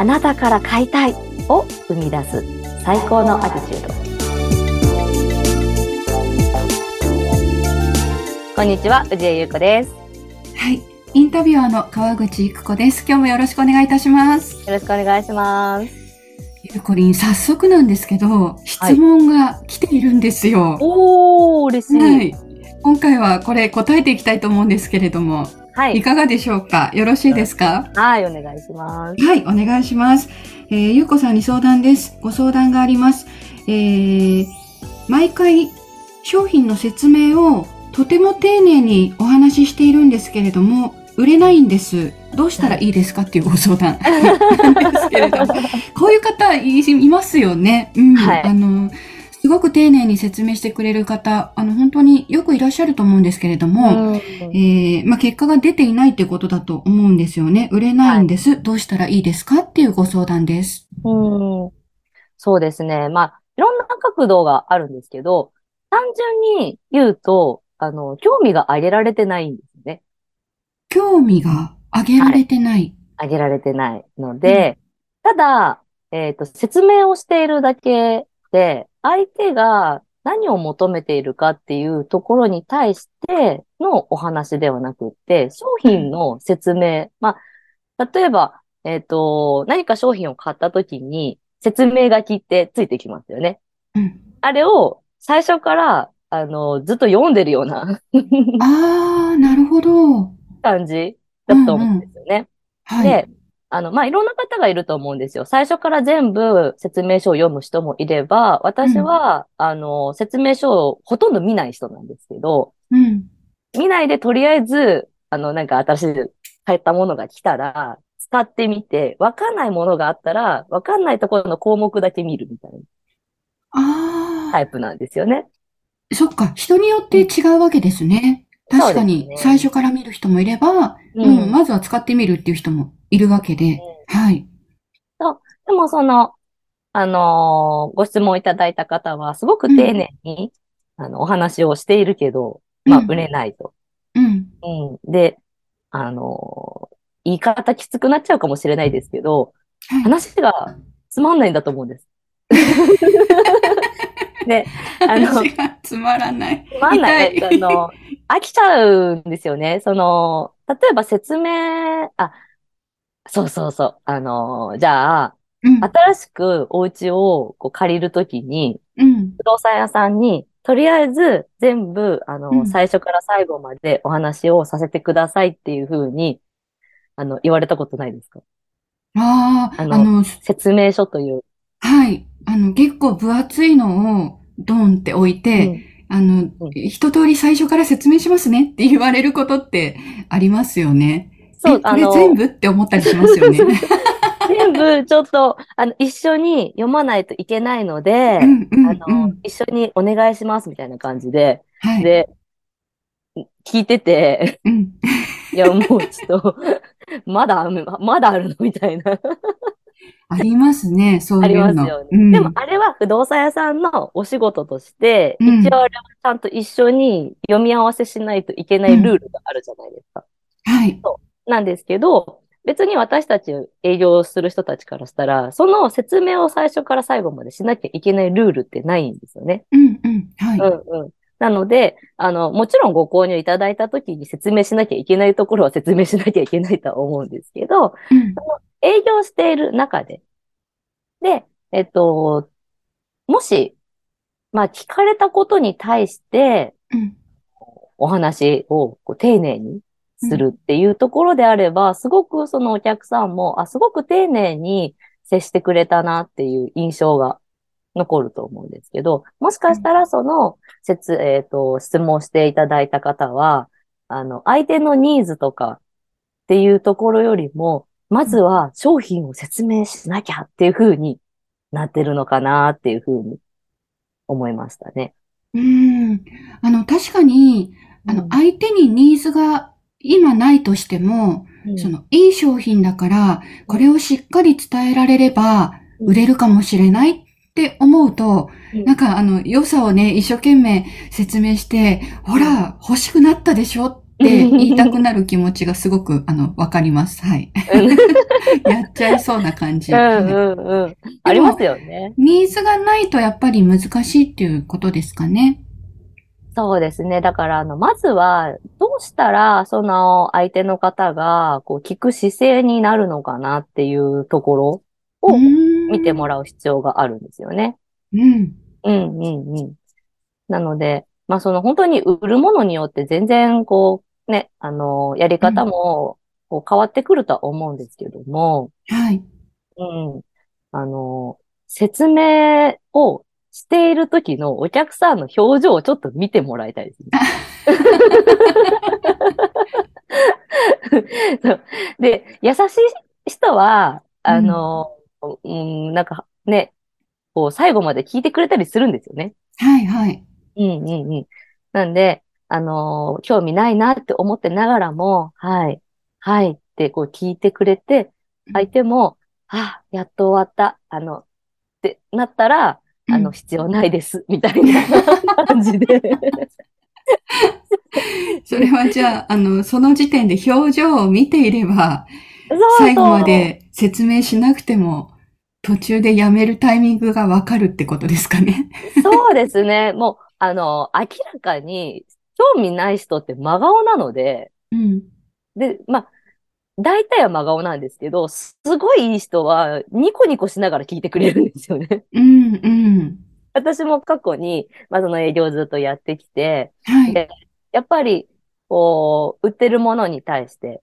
あなたから買いたいを生み出す。最高のアティチュードこんにちは宇治江優子です。はい。インタビュアーの川口育子です。今日もよろしくお願いいたします。よろしくお願いします。ゆこりん早速なんですけど質問が来ているんですよ、はい、おー嬉しい、はい、今回はこれ答えていきたいと思うんですけれどもはい。いかがでしょうか？よろしいですか？はい、お願いします。はい、お願いします。えー、ゆうこさんに相談です。ご相談があります。えー、毎回商品の説明をとても丁寧にお話ししているんですけれども、売れないんです。どうしたらいいですか？っていうご相談なん ですけれども、こういう方いますよね。うん。はい、あの、すごく丁寧に説明してくれる方、あの、本当によくいらっしゃると思うんですけれども、えー、まあ、結果が出ていないってことだと思うんですよね。売れないんです。はい、どうしたらいいですかっていうご相談です。うん。そうですね。まあ、いろんな角度があるんですけど、単純に言うと、あの、興味が上げられてないんですね。興味が上げられてない。はい、上げられてないので、うん、ただ、えっ、ー、と、説明をしているだけで、相手が何を求めているかっていうところに対してのお話ではなくって、商品の説明。まあ、例えば、えっ、ー、と、何か商品を買った時に説明書きってついてきますよね。うん、あれを最初から、あの、ずっと読んでるようなああ、なるほど。感じだと思うんですよね。うんうん、はい、で、あの、まあ、いろんな方がいると思うんですよ。最初から全部説明書を読む人もいれば、私は、うん、あの、説明書をほとんど見ない人なんですけど、うん、見ないでとりあえず、あの、なんか新しい買ったものが来たら、使ってみて、わかんないものがあったら、わかんないところの項目だけ見るみたいな。タイプなんですよね。そっか、人によって違うわけですね。確かに、最初から見る人もいれば、うん、うん、まずは使ってみるっていう人もいるわけで、うん、はい。でもその、あのー、ご質問いただいた方は、すごく丁寧に、うん、あの、お話をしているけど、まあ、売れないと。うん。うん。で、あのー、言い方きつくなっちゃうかもしれないですけど、はい、話がつまんないんだと思うんです。で、あの、つまらない。つまんない。あの、飽きちゃうんですよね。その、例えば説明、あ、そうそうそう。あの、じゃあ、うん、新しくお家をこう借りるときに、うん、不動産屋さんに、とりあえず全部、あの、うん、最初から最後までお話をさせてくださいっていうふうに、あの、言われたことないですか？ああ、あの、あの説明書という。はい。あの、結構分厚いのをドンって置いて、あの、一通り最初から説明しますねって言われることってありますよね。そう、あの。全部？って思ったりしますよね。全部ちょっと、あの、一緒に読まないといけないので、うんうんうん、あの、一緒にお願いしますみたいな感じで、はい、で、聞いてて、うん、いや、もうちょっと、まだ、まだあるの？みたいな。ありますね、そういうの。ありますよね、うん、でも、あれは不動産屋さんのお仕事として、うん、一応あれはちゃんと一緒に読み合わせしないといけないルールがあるじゃないですか。うん、はい。そうなんですけど、別に私たち営業する人たちからしたら、その説明を最初から最後までしなきゃいけないルールってないんですよね。うんうん。はい。うんうん。なので、あの、もちろんご購入いただいたときに説明しなきゃいけないところは説明しなきゃいけないとは思うんですけど、うん、その営業している中で、で、えっと、もし、まあ、聞かれたことに対して、うん、お話をこう丁寧にするっていうところであれば、うん、すごくそのお客さんも、あ、すごく丁寧に接してくれたなっていう印象が残ると思うんですけど、もしかしたらその、説、えっ、ー、と、質問していただいた方は、あの、相手のニーズとかっていうところよりも、まずは商品を説明しなきゃっていう風になってるのかなっていう風に思いましたね。うん。あの、確かに、あの、相手にニーズが今ないとしても、うん、その、いい商品だから、これをしっかり伝えられれば、売れるかもしれないって思うと、うん、なんかあの、良さをね、一生懸命説明して、ほら、欲しくなったでしょっって言いたくなる気持ちがすごく、あの、わかります。はい。やっちゃいそうな感じ。うんうんうん。ありますよね。ニーズがないとやっぱり難しいっていうことですかね。そうですね。だから、あの、まずは、どうしたら、その、相手の方が、こう、聞く姿勢になるのかなっていうところを見てもららう必要があるんですよね。う。うん。うんうんうん。なので、まあ、その、本当に売るものによって全然、こう、ね、あの、やり方も、こう、変わってくるとは思うんですけども、はい。うん。あの、説明をしている時のお客さんの表情をちょっと見てもらいたいですね。そうで、優しい人は、あの、うん、なんかね、こう、最後まで聞いてくれたりするんですよね。はい、はい。うんうんうん。なんで、あのー興味ないなって思ってながらも、はい、はいってこう聞いてくれて、相手も、あ、やっと終わった、あの、ってなったら、あの、うん必要ないです、みたいな感じで。それはじゃあ、あの、その時点で表情を見ていれば、最後まで説明しなくても、途中でやめるタイミングがわかるってことですかね。そうですね。もう、あの、明らかに、興味ない人って真顔なので、うん。で、まあ、大体は真顔なんですけど、すごいいい人はニコニコしながら聞いてくれるんですよね。うん、うん。私も過去に、まあ、その営業ずっとやってきて、はい。でやっぱり、こう、売ってるものに対して、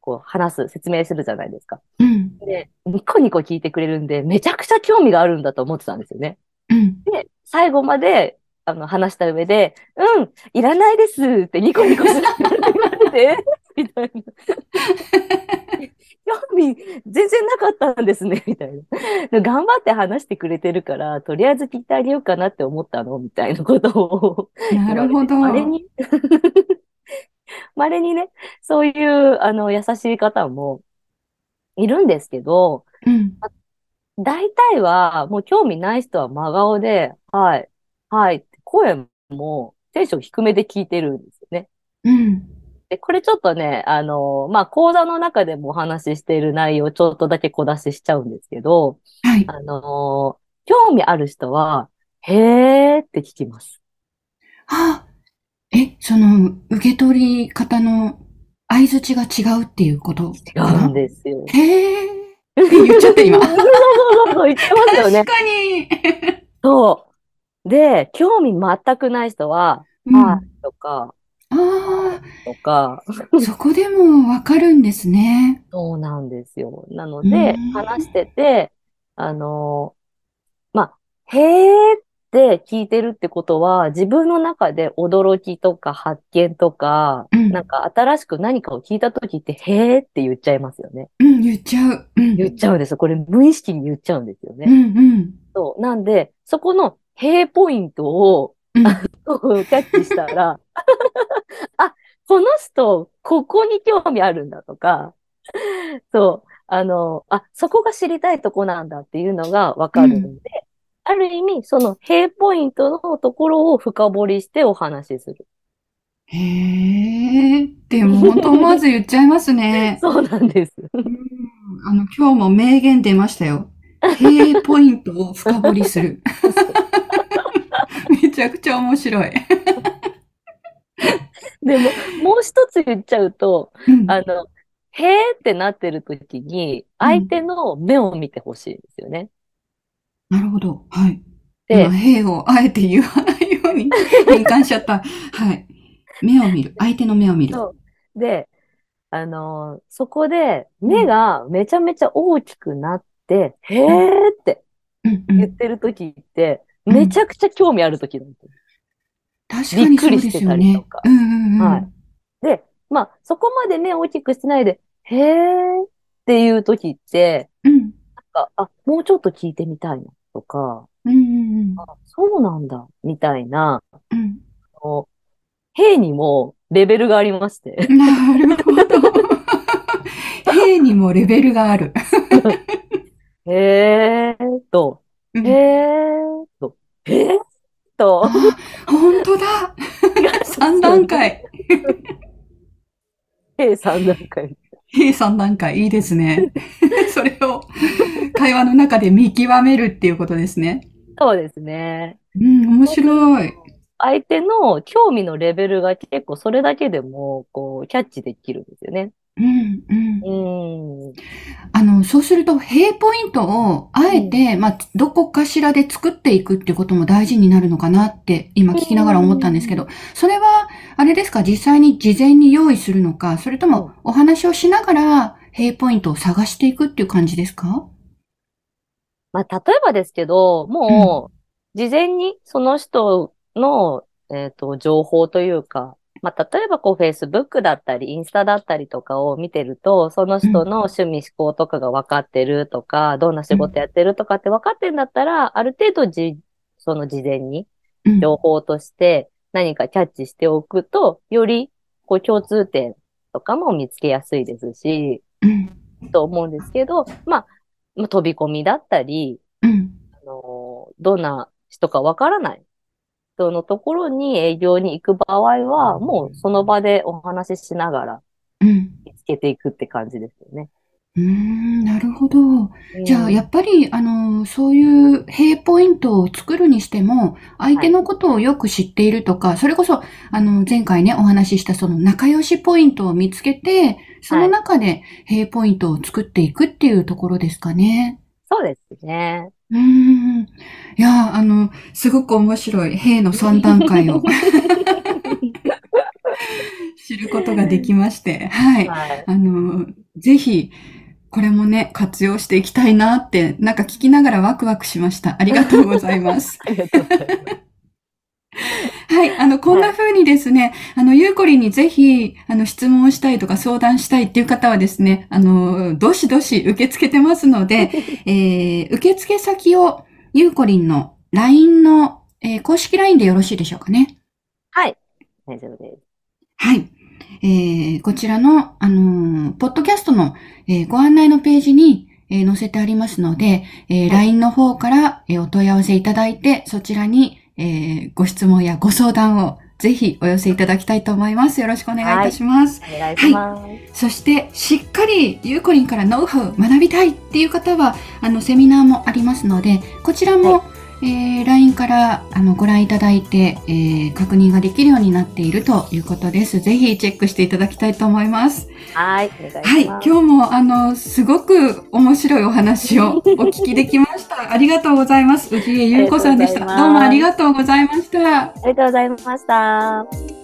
こう、話す、説明するじゃないですか。うん、で、ニコニコ聞いてくれるんで、めちゃくちゃ興味があるんだと思ってたんですよね。うん。で、最後まで、あの、話した上で、うん、いらないですってニコニコしながら言われて、みたいな。興味全然なかったんですね、みたいな。頑張って話してくれてるから、とりあえず聞いてあげようかなって思ったのみたいなことをなるほど。まれに、まれにね、そういう、あの、優しい方もいるんですけど、うん。大体は、もう興味ない人は真顔で、はい、はい声もテンション低めで聞いてるんですよね。うん。で、これちょっとね、あの、まあ、講座の中でもお話ししている内容をちょっとだけ小出ししちゃうんですけど、はい。あの、興味ある人は、へーって聞きます。あ、え、その、受け取り方の相槌が違うっていうこと違うんですよ。へーって言っちゃって今。そうそうそう言ってますよね確。かに。そう。で、興味全くない人は、うん、はあいとか、あとか、ー、そこでもわかるんですね。そうなんですよ。なのうでん、話してて、あの、まあ、へーって聞いてるってことは、自分の中で驚きとか発見とか、うんなんか新しく何かを聞いたときって、へーって言っちゃいますよね。うん、言っちゃう。うん。言っちゃうんですよ。これ無意識に言っちゃうんですよね。うん、うん。そう。なんで、そこのへーポイントをうんキャッチしたら、あ、この人、ここに興味あるんだとか、そう、あの、あ、そこが知りたいとこなんだっていうのがわかるので、ある意味、その、平ポイントのところを深掘りしてお話しする。へえ、でも本当思わず言っちゃいますね。そうなんです。うんあの、今日も名言出ましたよ。へえポイントを深掘りする。めちゃくちゃ面白い。でも、もう一つ言っちゃうと、うんあの、へーってなってる時に、相手の目を見てほしいんですよね。なるほど。はい。で今、、へをあえて言わないように 変換しちゃった。はい。目を見る。相手の目を見る。そう。で、あのーそこで目がめちゃめちゃ大きくなって、へーってうんうん。言ってる時って、うんめちゃくちゃ興味ある時なんですよ。確かにそうですよびっくりしてたりねとか。うんうんうん。はいで、まあ、そこまで目を大きくしてないで、へーっていう時って、うん。なんか、あ、もうちょっと聞いてみたいなとか、うんうんあ、そうなんだ、みたいな、うん。あのへーにもレベルがありまして。うん。なるほど。兵にもレベルがある。へーと、うんへーと、へーと、あ、本当だ。3段階。計3段階。計3段階、いいですね。それを会話の中で見極めるっていうことですね。そうですね。うん、面白い。相手の興味のレベルが結構それだけでも、こう、キャッチできるんですよね。うん、うん。あの、そうすると、平ポイントを、あえて、うん、まあ、どこかしらで作っていくっていうことも大事になるのかなって、今聞きながら思ったんですけど、それは、あれですか、実際に事前に用意するのか、それとも、お話をしながら、平ポイントを探していくっていう感じですか？まあ、例えばですけど、もう、事前にその人の、えっ、ー、と、情報というか、まあ、例えばこう、Facebook だったり、インスタだったりとかを見てると、その人の趣味思考とかが分かってるとか、どんな仕事やってるとかって分かってんだったら、ある程度じ、その事前に情報として何かキャッチしておくと、よりこう共通点とかも見つけやすいですし、と思うんですけど、まあ、飛び込みだったり、あのどんな人か分からない人のところに営業に行く場合は、もうその場でお話ししながら、見つけていくって感じですよね。うん、なるほど。じゃあ、やっぱり、あの、そういう平ポイントを作るにしても、相手のことをよく知っているとか、はい、それこそ、あの、前回ね、お話ししたその仲良しポイントを見つけて、その中で平ポイントを作っていくっていうところですかね。はい、そうですね。うん。いや、あの、すごく面白い、兵の3段階を 知ることができまして、はい。はい、あの、ぜひ、これもね、活用していきたいなって、なんか聞きながらワクワクしました。ありがとうございます。ありがとうございます。はい。あの、こんな風にですね、はい、あの、ゆうこりんにぜひ、あの、質問をしたいとか相談したいっていう方はですね、あの、どしどし受け付けてますので、えー、受付先を、ゆうこりんの LINE の、えー、公式 LINE でよろしいでしょうかね。はい。大丈夫です。はい。えー、こちらの、あのー、ポッドキャストの、えー、ご案内のページに、えー、載せてありますので、えー、LINE の方から、えー、お問い合わせいただいて、そちらに、えー、ご質問やご相談をぜひお寄せいただきたいと思います。よろしくお願いいたします。はい、お願いします。はい、そして、しっかりゆうこりんからノウハウ学びたいっていう方は、あの、セミナーもありますので、こちらも、はい、えー、LINE からあのご覧いただいて、えー、確認ができるようになっているということです。ぜひチェックしていただきたいと思います。はい、はい、今日もあのすごく面白いお話を お聞きできました。ありがとうございます。藤江優子さんでした。どうもありがとうございました。ありがとうございました。